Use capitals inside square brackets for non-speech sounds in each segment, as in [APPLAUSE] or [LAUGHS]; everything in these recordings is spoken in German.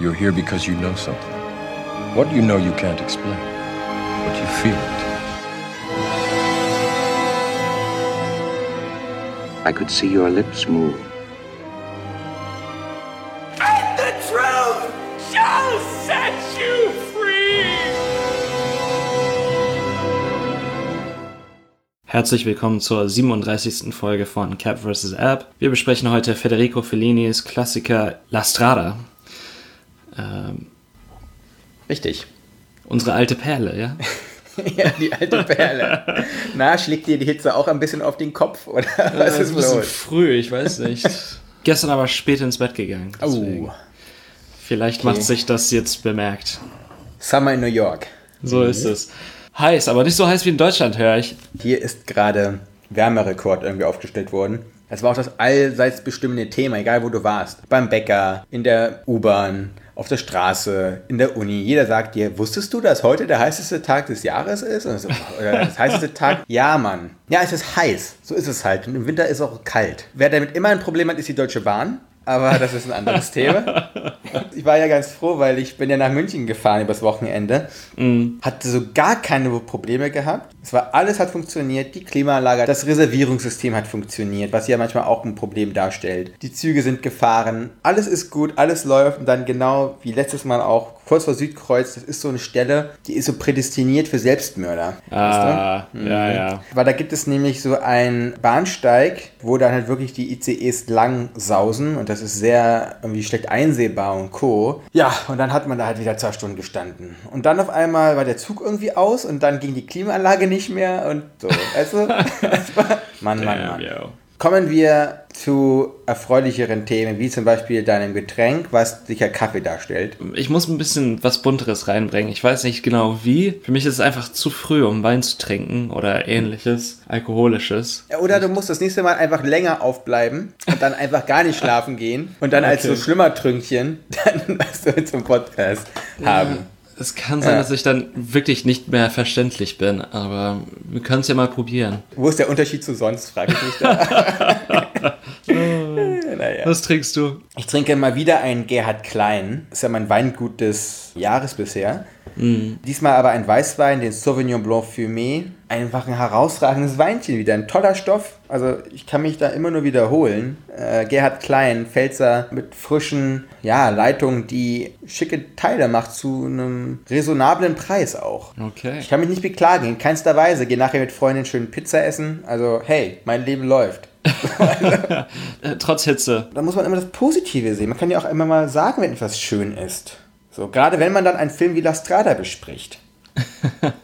You're here because you know something. What you know you can't explain, but you feel it. I could see your lips move. And the truth shall set you free! Herzlich willkommen zur 37. Folge von Cap vs. App. Wir besprechen heute Federico Fellinis Klassiker La Strada. Richtig. unsere alte Perle, ja? [LAUGHS] Ja, die alte Perle. Na, schlägt dir die Hitze auch ein bisschen auf den Kopf? Oder was ist ein bisschen los? früh, ich weiß nicht. [LAUGHS] Gestern aber spät ins Bett gegangen. deswegen. Oh, Vielleicht Okay. macht sich das jetzt bemerkt. Summer in New York. So ist es. Heiß, aber nicht so heiß wie in Deutschland, höre ich. Hier ist gerade Wärmerekord irgendwie aufgestellt worden. Das war auch das allseits bestimmende Thema, egal wo du warst. Beim Bäcker, in der U-Bahn, auf der Straße, in der Uni. Jeder sagt dir, wusstest du, dass heute der heißeste Tag des Jahres ist? So, Oder das heißeste Tag? [LAUGHS] Ja, Mann. Ja, es ist heiß. So ist es halt. Und im Winter ist es auch kalt. Wer damit immer ein Problem hat, ist die Deutsche Bahn. Aber das ist ein anderes Thema. [LAUGHS] [LAUGHS] Ich war ja ganz froh, weil ich bin ja nach München gefahren übers Wochenende. Hatte so gar keine Probleme gehabt. Es war alles hat funktioniert, die Klimaanlage, das Reservierungssystem hat funktioniert, was ja manchmal auch ein Problem darstellt. Die Züge sind gefahren, alles ist gut, alles läuft und dann genau wie letztes Mal auch kurz vor Südkreuz, das ist so eine Stelle, die ist so prädestiniert für Selbstmörder. Ah, Mhm. ja, ja. Weil da gibt es nämlich so einen Bahnsteig, wo dann halt wirklich die ICEs lang sausen und das ist sehr irgendwie schlecht einsehbar und co. Ja, und dann hat man da halt wieder zwei Stunden gestanden. Und dann auf einmal war der Zug irgendwie aus und dann ging die Klimaanlage nicht mehr und so. Weißt du? [LAUGHS] Mann, Mann, Mann. Ja. Kommen wir zu erfreulicheren Themen, wie zum Beispiel deinem Getränk, was sicher Kaffee darstellt. Ich muss ein bisschen was Bunteres reinbringen. Ich weiß nicht genau wie. Für mich ist es einfach zu früh, um Wein zu trinken oder ähnliches, alkoholisches. Ja, Oder du musst das nächste Mal einfach länger aufbleiben und dann einfach gar nicht schlafen gehen und dann [LAUGHS] als so Okay. Schlimmertrünkchen [LAUGHS] dann was wir zum Podcast haben. Es kann sein, Ja. dass ich dann wirklich nicht mehr verständlich bin, aber wir können es ja mal probieren. Wo ist der Unterschied zu sonst, frage ich mich da. [LAUGHS] [LAUGHS] naja. Was trinkst du? Ich trinke mal wieder einen Gerhard Klein. Das ist ja mein Weingut des Jahres bisher. Diesmal aber ein Weißwein, den Sauvignon Blanc Fumé. Einfach ein herausragendes Weinchen wieder. Ein toller Stoff. Also ich kann mich da immer nur wiederholen. Äh, Gerhard Klein, Pfälzer mit frischen ja, Leitungen, die schicke Teile macht zu einem raisonablen Preis auch. Okay. Ich kann mich nicht beklagen, in keinster Weise. Geh nachher mit Freundin schön Pizza essen. Also hey, mein Leben läuft. [LAUGHS] Trotz Hitze. da muss man immer das Positive sehen. Man kann ja auch immer mal sagen, wenn etwas schön ist. So, gerade wenn man dann einen Film wie La Strada bespricht. [LAUGHS]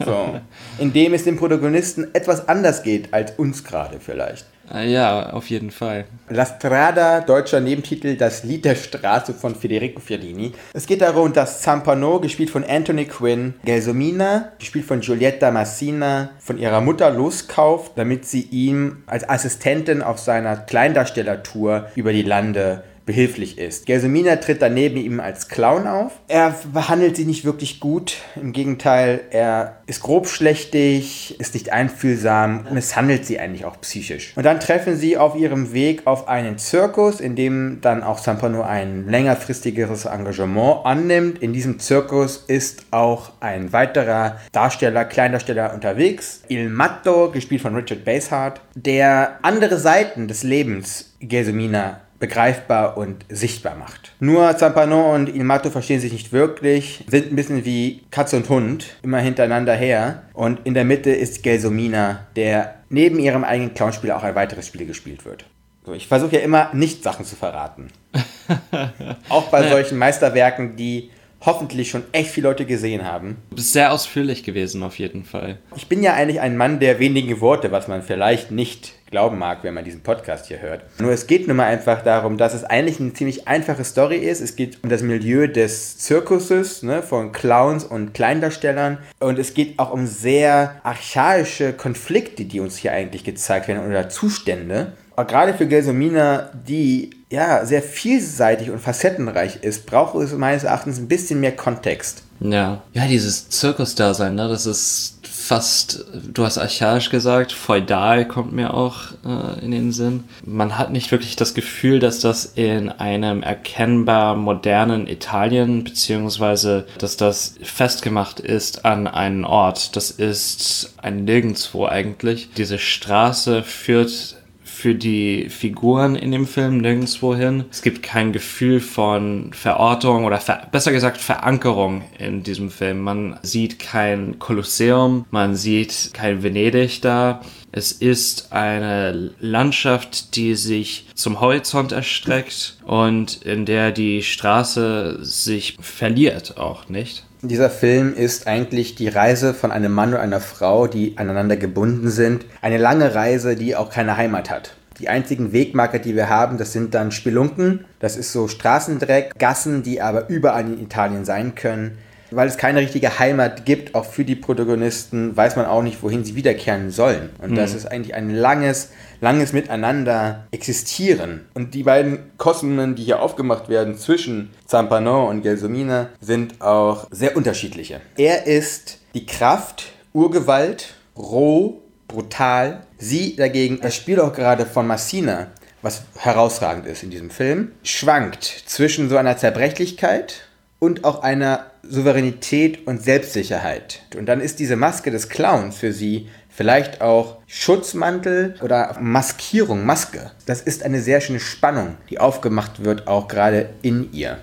So, in dem es dem Protagonisten etwas anders geht als uns gerade vielleicht. Äh, ja, auf jeden Fall. La Strada, deutscher Nebentitel, das Lied der Straße von Federico Fellini. Es geht darum, dass Zampano, gespielt von Anthony Quinn, Gelsomina, gespielt von Giulietta Massina, von ihrer Mutter loskauft, damit sie ihm als Assistentin auf seiner Kleindarstellertour über die Lande behilflich ist. Gelsomina tritt dann neben ihm als Clown auf. Er behandelt sie nicht wirklich gut. Im Gegenteil, er ist grobschlächtig, ist nicht einfühlsam und misshandelt sie eigentlich auch psychisch. Und dann treffen sie auf ihrem Weg auf einen Zirkus, in dem dann auch Zampano ein längerfristigeres Engagement annimmt. In diesem Zirkus ist auch ein weiterer Darsteller, Kleindarsteller unterwegs. Il Matto, gespielt von Richard Basehart, der andere Seiten des Lebens Gelsomina begreifbar und sichtbar macht. Nur Zampano und Il Matto verstehen sich nicht wirklich, sind ein bisschen wie Katz und Hund, immer hintereinander her. Und in der Mitte ist Gelsomina, der neben ihrem eigenen Clownspiel auch ein weiteres Spiel gespielt wird. So, ich versuche ja immer nicht Sachen zu verraten. [LAUGHS] auch bei solchen Meisterwerken, die hoffentlich schon echt viele Leute gesehen haben. Du bist sehr ausführlich gewesen, auf jeden Fall. Ich bin ja eigentlich ein Mann der wenigen Worte, was man vielleicht nicht glauben mag, wenn man diesen Podcast hier hört. Nur es geht nun mal einfach darum, dass es eigentlich eine ziemlich einfache Story ist. Es geht um das Milieu des Zirkuses, ne, von Clowns und Kleindarstellern. Und es geht auch um sehr archaische Konflikte, die uns hier eigentlich gezeigt werden oder Zustände. Aber gerade für Gelsomina, die ja sehr vielseitig und facettenreich ist, braucht es meines Erachtens ein bisschen mehr Kontext. Ja. Ja, dieses Zirkusdasein, ne, das ist fast, du hast archaisch gesagt, feudal kommt mir auch äh, in den Sinn. Man hat nicht wirklich das Gefühl, dass das in einem erkennbar modernen Italien, beziehungsweise dass das festgemacht ist an einen Ort. Das ist ein Nirgendwo eigentlich. Diese Straße führt für die Figuren in dem Film nirgendwo hin. Es gibt kein Gefühl von Verortung oder ver besser gesagt Verankerung in diesem Film. Man sieht kein Kolosseum, man sieht kein Venedig da. Es ist eine Landschaft, die sich zum Horizont erstreckt und in der die Straße sich verliert auch nicht. Dieser Film ist eigentlich die Reise von einem Mann und einer Frau, die aneinander gebunden sind. Eine lange Reise, die auch keine Heimat hat. Die einzigen Wegmarker, die wir haben, das sind dann Spelunken. Das ist so Straßendreck, Gassen, die aber überall in Italien sein können. Weil es keine richtige Heimat gibt, auch für die Protagonisten, weiß man auch nicht, wohin sie wiederkehren sollen. Und mhm. das ist eigentlich ein langes, langes Miteinander existieren. Und die beiden Kosmen, die hier aufgemacht werden zwischen Zampano und Gelsomina, sind auch sehr unterschiedliche. Er ist die Kraft, Urgewalt, roh, brutal. Sie dagegen, das Spiel auch gerade von Massina, was herausragend ist in diesem Film, schwankt zwischen so einer Zerbrechlichkeit und auch einer Souveränität und Selbstsicherheit. Und dann ist diese Maske des Clowns für sie vielleicht auch Schutzmantel oder Maskierung, Maske. Das ist eine sehr schöne Spannung, die aufgemacht wird, auch gerade in ihr.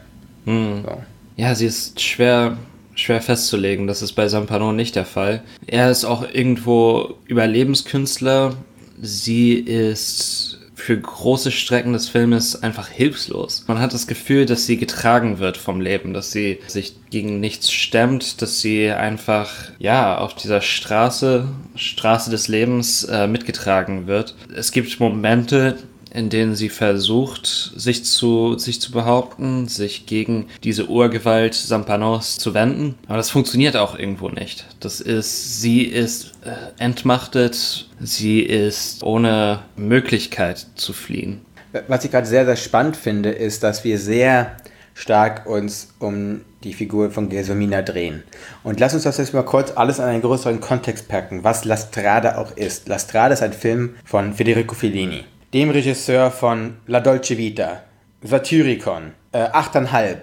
Hm. So. Ja, sie ist schwer, schwer festzulegen. Das ist bei Sampano nicht der Fall. Er ist auch irgendwo Überlebenskünstler. Sie ist für große Strecken des Filmes einfach hilflos. Man hat das Gefühl, dass sie getragen wird vom Leben, dass sie sich gegen nichts stemmt, dass sie einfach, ja, auf dieser Straße, Straße des Lebens äh, mitgetragen wird. Es gibt Momente, in denen sie versucht, sich zu, sich zu behaupten, sich gegen diese Urgewalt Sampanos zu wenden. Aber das funktioniert auch irgendwo nicht. Das ist, sie ist äh, entmachtet, sie ist ohne Möglichkeit zu fliehen. Was ich gerade sehr, sehr spannend finde, ist, dass wir sehr stark uns um die Figur von Gelsomina drehen. Und lass uns das jetzt mal kurz alles in einen größeren Kontext packen, was La Strada auch ist. La Strada ist ein Film von Federico Fellini dem Regisseur von La Dolce Vita, Satyricon, äh, 8,5.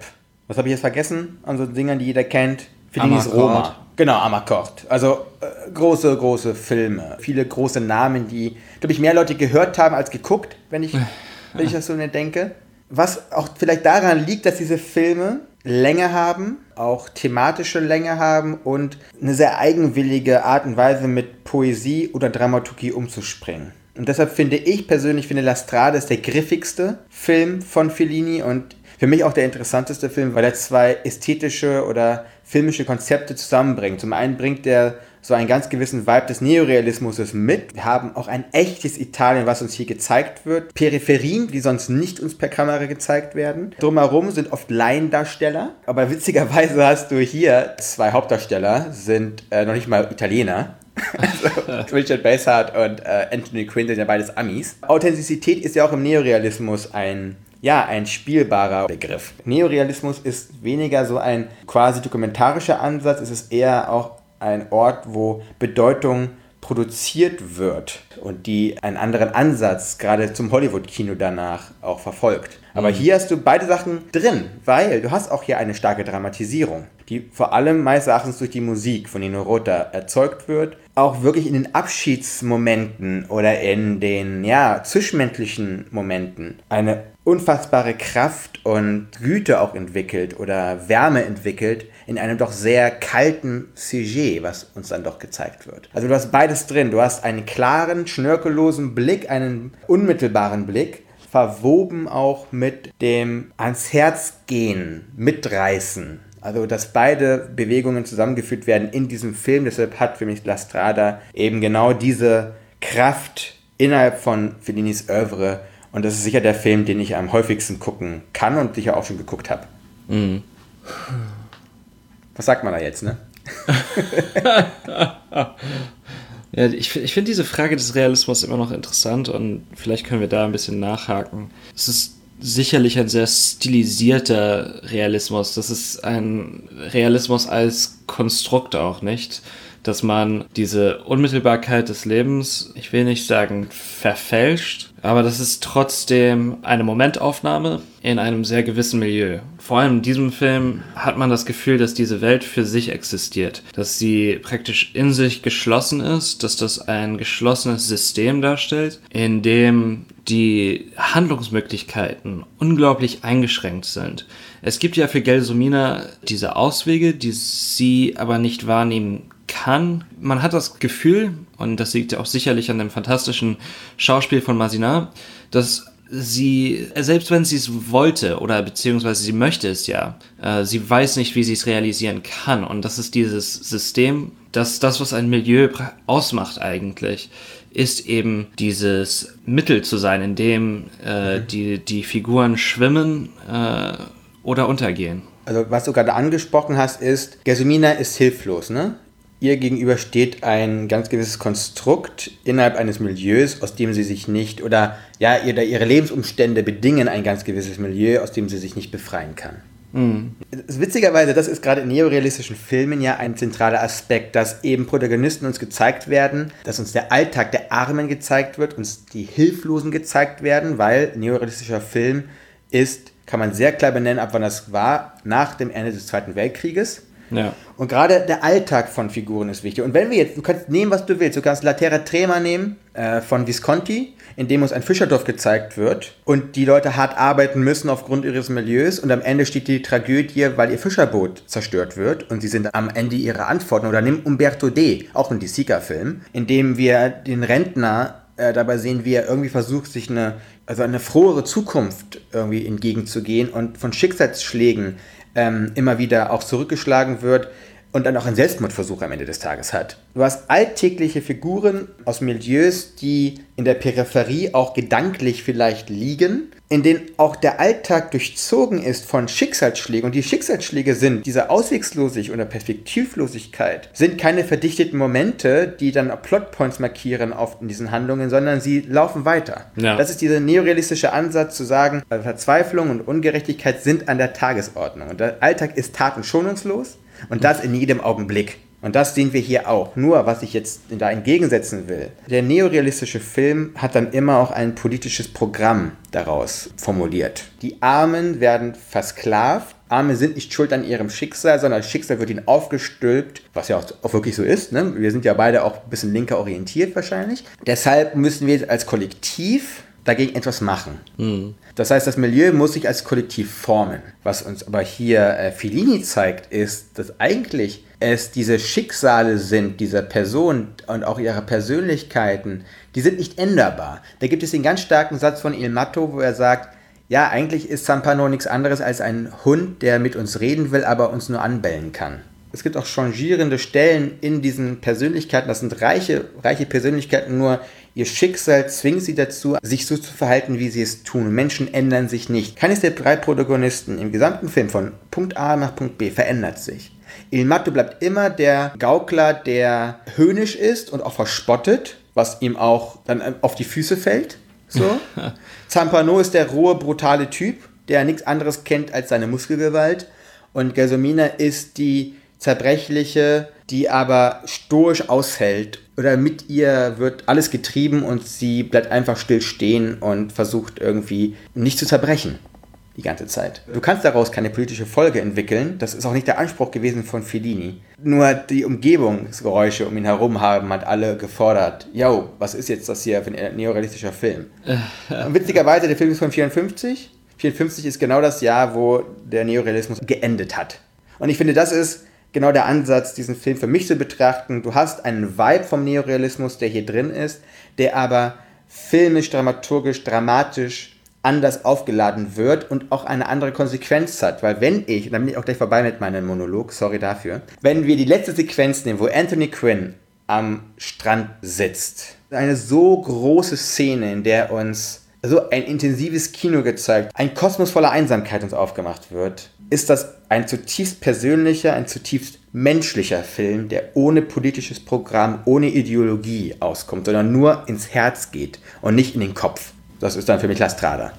Was habe ich jetzt vergessen an so Dingern, die jeder kennt? Fellinis Roma. Genau, Amakort. Also äh, große, große Filme. Viele große Namen, die, glaube ich, mehr Leute gehört haben als geguckt, wenn ich, [SIGHS] wenn ich das so nicht denke. Was auch vielleicht daran liegt, dass diese Filme Länge haben, auch thematische Länge haben und eine sehr eigenwillige Art und Weise mit Poesie oder Dramaturgie umzuspringen. Und deshalb finde ich persönlich, finde La Strada ist der griffigste Film von Fellini und für mich auch der interessanteste Film, weil er zwei ästhetische oder filmische Konzepte zusammenbringt. Zum einen bringt er so einen ganz gewissen Vibe des Neorealismus mit. Wir haben auch ein echtes Italien, was uns hier gezeigt wird. Peripherien, die sonst nicht uns per Kamera gezeigt werden. Drumherum sind oft Laiendarsteller. Aber witzigerweise hast du hier zwei Hauptdarsteller, sind äh, noch nicht mal Italiener. Also, Richard Basehart und äh, Anthony Quinn sind ja beides Amis. Authentizität ist ja auch im Neorealismus ein ja, ein spielbarer Begriff. Neorealismus ist weniger so ein quasi dokumentarischer Ansatz, es ist eher auch ein Ort, wo Bedeutung produziert wird und die einen anderen Ansatz gerade zum Hollywood-Kino danach auch verfolgt. Aber mhm. hier hast du beide Sachen drin, weil du hast auch hier eine starke Dramatisierung, die vor allem meines Erachtens durch die Musik von Nino Rota erzeugt wird, auch wirklich in den Abschiedsmomenten oder in den ja, zwischenmenschlichen Momenten eine unfassbare Kraft und Güte auch entwickelt oder Wärme entwickelt in einem doch sehr kalten Sujet, was uns dann doch gezeigt wird. Also du hast beides drin. Du hast einen klaren, schnörkellosen Blick, einen unmittelbaren Blick verwoben auch mit dem ans Herz gehen, mitreißen. Also, dass beide Bewegungen zusammengeführt werden in diesem Film. Deshalb hat für mich La Strada eben genau diese Kraft innerhalb von Fellinis Oeuvre. Und das ist sicher der Film, den ich am häufigsten gucken kann und sicher auch schon geguckt habe. Mhm. Was sagt man da jetzt, ne? [LAUGHS] Ja, ich, ich finde diese Frage des Realismus immer noch interessant und vielleicht können wir da ein bisschen nachhaken. Es ist sicherlich ein sehr stilisierter Realismus. Das ist ein Realismus als Konstrukt auch, nicht? Dass man diese Unmittelbarkeit des Lebens, ich will nicht sagen verfälscht, aber das ist trotzdem eine Momentaufnahme in einem sehr gewissen Milieu. Vor allem in diesem Film hat man das Gefühl, dass diese Welt für sich existiert, dass sie praktisch in sich geschlossen ist, dass das ein geschlossenes System darstellt, in dem die Handlungsmöglichkeiten unglaublich eingeschränkt sind. Es gibt ja für Gelsomina diese Auswege, die sie aber nicht wahrnehmen kann. Man hat das Gefühl, und das liegt ja auch sicherlich an dem fantastischen Schauspiel von Masina, dass sie, selbst wenn sie es wollte oder beziehungsweise sie möchte es ja, äh, sie weiß nicht, wie sie es realisieren kann. Und das ist dieses System, dass das, was ein Milieu ausmacht eigentlich, ist eben dieses Mittel zu sein, in dem äh, mhm. die, die Figuren schwimmen äh, oder untergehen. Also was du gerade angesprochen hast, ist, Gesumina ist hilflos, ne? Ihr gegenüber steht ein ganz gewisses Konstrukt innerhalb eines Milieus, aus dem sie sich nicht, oder ja, ihre Lebensumstände bedingen ein ganz gewisses Milieu, aus dem sie sich nicht befreien kann. Mhm. Witzigerweise, das ist gerade in neorealistischen Filmen ja ein zentraler Aspekt, dass eben Protagonisten uns gezeigt werden, dass uns der Alltag der Armen gezeigt wird, uns die Hilflosen gezeigt werden, weil neorealistischer Film ist, kann man sehr klar benennen, ab wann das war, nach dem Ende des Zweiten Weltkrieges. Ja. Und gerade der Alltag von Figuren ist wichtig. Und wenn wir jetzt, du kannst nehmen, was du willst. Du kannst La Terra Trema nehmen äh, von Visconti, in dem uns ein Fischerdorf gezeigt wird und die Leute hart arbeiten müssen aufgrund ihres Milieus und am Ende steht die Tragödie, weil ihr Fischerboot zerstört wird und sie sind am Ende ihrer Antworten. Oder nimm Umberto D., auch ein Sika-Film, in dem wir den Rentner äh, dabei sehen, wie er irgendwie versucht, sich eine, also eine frohere Zukunft irgendwie entgegenzugehen und von Schicksalsschlägen ähm, immer wieder auch zurückgeschlagen wird und dann auch einen Selbstmordversuch am Ende des Tages hat. Du hast alltägliche Figuren aus Milieus, die in der Peripherie auch gedanklich vielleicht liegen, in denen auch der Alltag durchzogen ist von Schicksalsschlägen. Und die Schicksalsschläge sind diese Auswegslosigkeit oder Perspektivlosigkeit, sind keine verdichteten Momente, die dann Plotpoints markieren oft in diesen Handlungen, sondern sie laufen weiter. Ja. Das ist dieser neorealistische Ansatz zu sagen, Verzweiflung und Ungerechtigkeit sind an der Tagesordnung. Und der Alltag ist tat- und das in jedem Augenblick. Und das sehen wir hier auch. Nur, was ich jetzt da entgegensetzen will. Der neorealistische Film hat dann immer auch ein politisches Programm daraus formuliert. Die Armen werden versklavt. Arme sind nicht schuld an ihrem Schicksal, sondern das Schicksal wird ihnen aufgestülpt, was ja auch, wirklich so ist. Ne? Wir sind ja beide auch ein bisschen linker orientiert wahrscheinlich. Deshalb müssen wir als Kollektiv dagegen etwas machen. Mhm. Das heißt, das Milieu muss sich als Kollektiv formen. Was uns aber hier äh, Fellini zeigt, ist, dass eigentlich es diese Schicksale sind dieser Person und auch ihrer Persönlichkeiten, die sind nicht änderbar. Da gibt es den ganz starken Satz von Il Matto, wo er sagt, ja, eigentlich ist Zampano nichts anderes als ein Hund, der mit uns reden will, aber uns nur anbellen kann. Es gibt auch changierende Stellen in diesen Persönlichkeiten. Das sind reiche, reiche Persönlichkeiten, nur Ihr Schicksal zwingt sie dazu, sich so zu verhalten, wie sie es tun. Menschen ändern sich nicht. Keines der drei Protagonisten im gesamten Film von Punkt A nach Punkt B verändert sich. Il Matto bleibt immer der Gaukler, der höhnisch ist und auch verspottet, was ihm auch dann auf die Füße fällt. So. [LAUGHS] Zampano ist der rohe, brutale Typ, der nichts anderes kennt als seine Muskelgewalt. Und Gelsomina ist die zerbrechliche, die aber stoisch aushält. Oder mit ihr wird alles getrieben und sie bleibt einfach still stehen und versucht irgendwie nicht zu zerbrechen. Die ganze Zeit. Du kannst daraus keine politische Folge entwickeln. Das ist auch nicht der Anspruch gewesen von Fellini. Nur die Umgebungsgeräusche um ihn herum haben hat alle gefordert. Yo, was ist jetzt das hier für ein neorealistischer Film? und witzigerweise, der Film ist von 54. 54 ist genau das Jahr, wo der Neorealismus geendet hat. Und ich finde, das ist genau der Ansatz, diesen Film für mich zu betrachten. Du hast einen Vibe vom Neorealismus, der hier drin ist, der aber filmisch, dramaturgisch, dramatisch anders aufgeladen wird und auch eine andere Konsequenz hat. Weil wenn ich, und dann bin ich auch gleich vorbei mit meinem Monolog, sorry dafür, wenn wir die letzte Sequenz nehmen, wo Anthony Quinn am Strand sitzt, eine so große Szene, in der uns so ein intensives Kino gezeigt, ein Kosmos voller Einsamkeit uns aufgemacht wird, ist das ein zutiefst persönlicher, ein zutiefst menschlicher Film, der ohne politisches Programm, ohne Ideologie auskommt, sondern nur ins Herz geht und nicht in den Kopf. Das ist dann für mich La Strada.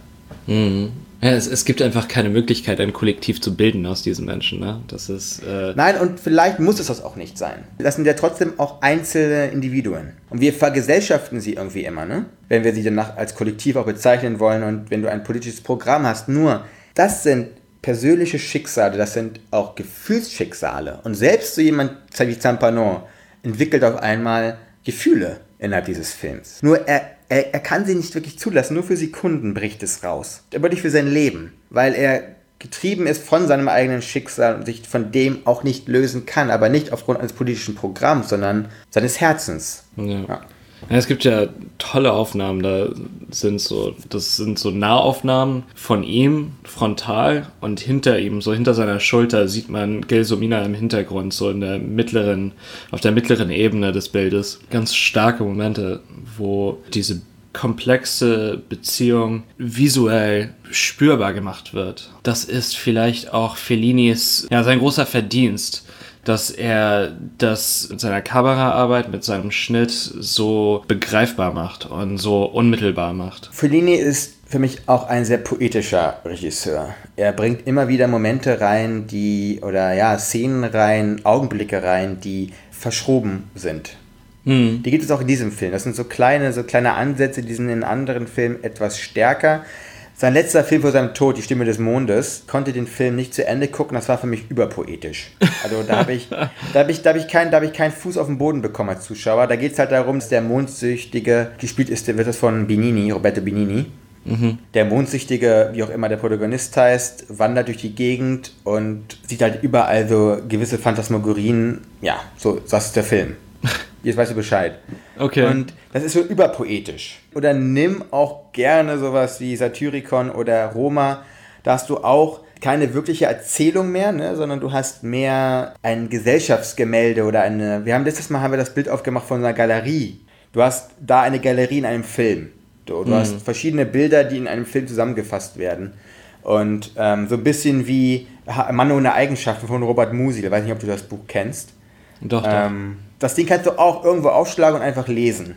Mhm. Ja, es, es gibt einfach keine Möglichkeit, ein Kollektiv zu bilden aus diesen Menschen. Ne? Das ist. Äh Nein, und vielleicht muss es das auch nicht sein. Das sind ja trotzdem auch einzelne Individuen. Und wir vergesellschaften sie irgendwie immer, ne? Wenn wir sie danach als Kollektiv auch bezeichnen wollen und wenn du ein politisches Programm hast. Nur, das sind persönliche Schicksale, das sind auch Gefühlsschicksale. Und selbst so jemand wie Zampano entwickelt auf einmal Gefühle innerhalb dieses Films. Nur er er, er kann sie nicht wirklich zulassen, nur für Sekunden bricht es raus. Aber nicht für sein Leben, weil er getrieben ist von seinem eigenen Schicksal und sich von dem auch nicht lösen kann, aber nicht aufgrund eines politischen Programms, sondern seines Herzens. Ja. ja. Ja, es gibt ja tolle Aufnahmen, da sind so, das sind so Nahaufnahmen von ihm frontal und hinter ihm, so hinter seiner Schulter sieht man Gelsomina im Hintergrund, so in der mittleren, auf der mittleren Ebene des Bildes. Ganz starke Momente, wo diese komplexe Beziehung visuell spürbar gemacht wird. Das ist vielleicht auch Fellinis, ja, sein großer Verdienst dass er das mit seiner Kameraarbeit, mit seinem Schnitt so begreifbar macht und so unmittelbar macht. Fellini ist für mich auch ein sehr poetischer Regisseur. Er bringt immer wieder Momente rein, die, oder ja, Szenen rein, Augenblicke rein, die verschoben sind. Hm. Die gibt es auch in diesem Film. Das sind so kleine, so kleine Ansätze, die sind in anderen Filmen etwas stärker. Sein letzter Film vor seinem Tod, Die Stimme des Mondes, konnte den Film nicht zu Ende gucken. Das war für mich überpoetisch. Also da habe ich, da hab ich, da hab ich, kein, hab ich keinen Fuß auf den Boden bekommen als Zuschauer. Da geht es halt darum, dass der Mondsüchtige, gespielt ist, wird das von Benini, Roberto Benini. Mhm. Der Mondsüchtige, wie auch immer der Protagonist heißt, wandert durch die Gegend und sieht halt überall so gewisse Phantasmagorien. Ja, so, das ist der Film. [LAUGHS] Jetzt weißt du Bescheid. Okay. Und das ist so überpoetisch. Oder nimm auch gerne sowas wie Satyricon oder Roma. Da hast du auch keine wirkliche Erzählung mehr, ne, sondern du hast mehr ein Gesellschaftsgemälde oder eine. Wir haben letztes Mal haben wir das Bild aufgemacht von einer Galerie. Du hast da eine Galerie in einem Film. Du, du mhm. hast verschiedene Bilder, die in einem Film zusammengefasst werden. Und ähm, so ein bisschen wie Mann ohne Eigenschaften von Robert Musil. Ich weiß nicht, ob du das Buch kennst. Doch, doch. Ähm, das Ding kannst du auch irgendwo aufschlagen und einfach lesen.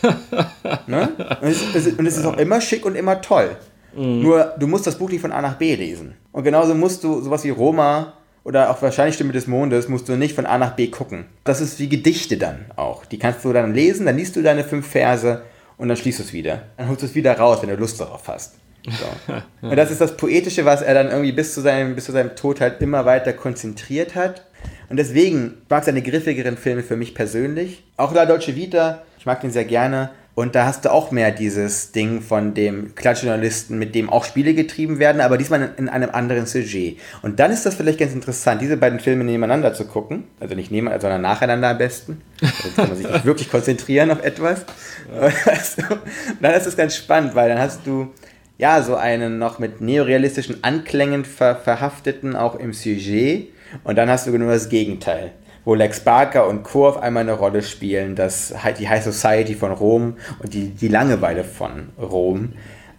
[LAUGHS] ne? und, es, es, und, es, ist auch immer schick und immer toll. Mhm. Nur du musst das Buch nicht von A nach B lesen. Und genauso musst du sowas wie Roma oder auch wahrscheinlich Stimme des Mondes musst du nicht von A nach B gucken. Das ist wie Gedichte dann auch. Die kannst du dann lesen, dann liest du deine fünf Verse und dann schließt du es wieder. Dann holst du es wieder raus, wenn du Lust darauf hast. So. [LAUGHS] Und das ist das Poetische, was er dann irgendwie bis zu seinem, bis zu seinem Tod halt immer weiter konzentriert hat. Und deswegen mag seine griffigeren Filme für mich persönlich. Auch La Dolce Vita, ich mag den sehr gerne. Und da hast du auch mehr dieses Ding von dem Klatschjournalisten, mit dem auch Spiele getrieben werden, aber diesmal in einem anderen Sujet. Und dann ist das vielleicht ganz interessant, diese beiden Filme nebeneinander zu gucken. Also nicht nebeneinander, sondern nacheinander am besten. Sonst kann man sich nicht wirklich konzentrieren auf etwas. Und [LAUGHS] dann ist es ganz spannend, weil dann hast du ja so einen noch mit neorealistischen Anklängen ver verhafteten, auch im Sujet und dann hast du genau das Gegenteil, wo Lex Barker und Co. auf einmal eine Rolle spielen, das, die High Society von Rom und die, die Langeweile von Rom.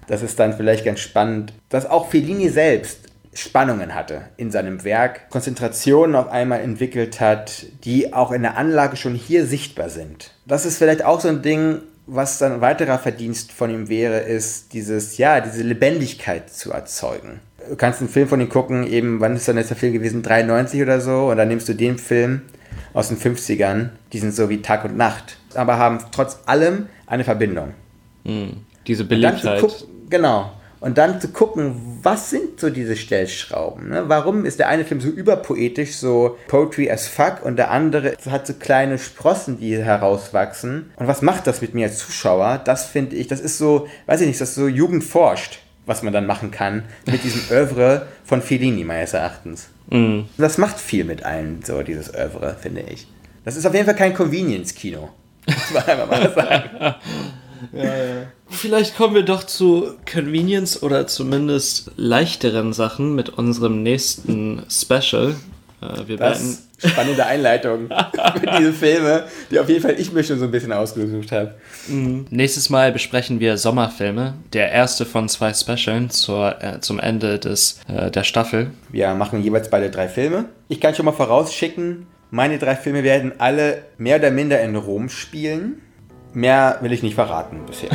Das ist dann vielleicht ganz spannend, dass auch Fellini selbst Spannungen hatte in seinem Werk, Konzentrationen auf einmal entwickelt hat, die auch in der Anlage schon hier sichtbar sind. Das ist vielleicht auch so ein Ding, was dann ein weiterer Verdienst von ihm wäre, ist dieses, ja, diese Lebendigkeit zu erzeugen du kannst einen Film von ihm gucken, eben, wann ist dann jetzt der Film gewesen? 93 oder so, und dann nimmst du den Film aus den 50ern, die sind so wie Tag und Nacht, aber haben trotz allem eine Verbindung. Hm, diese Beliebtheit. genau. Und dann zu gucken, was sind so diese Stellschrauben? Ne? Warum ist der eine Film so überpoetisch, so Poetry as fuck, und der andere hat so kleine Sprossen, die herauswachsen? Und was macht das mit mir als Zuschauer? Das finde ich, das ist so, weiß ich nicht, das ist so Jugend forscht was man dann machen kann mit diesem [LAUGHS] Oeuvre von Fellini meines Erachtens. Mm. Das macht viel mit allen, so dieses Oeuvre, finde ich. Das ist auf jeden Fall kein Convenience-Kino. Muss man einfach mal [LAUGHS] sagen. ja, ja. Vielleicht kommen wir doch zu Convenience oder zumindest leichteren Sachen mit unserem nächsten Special. Äh, wir das werden spannende Einleitung [LAUGHS] für diese Filme, die auf jeden Fall ich mir schon so ein bisschen ausgesucht habe. Mhm. Nächstes Mal besprechen wir Sommerfilme, der erste von zwei Specialen zur, äh, zum Ende des, äh, der Staffel. Wir machen jeweils beide drei Filme. Ich kann schon mal vorausschicken, meine drei Filme werden alle mehr oder minder in Rom spielen. Mehr will ich nicht verraten bisher.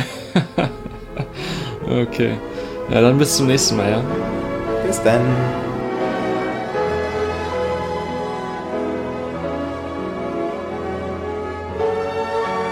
[LAUGHS] okay. Ja, dann bis zum nächsten Mal, ja. Bis dann.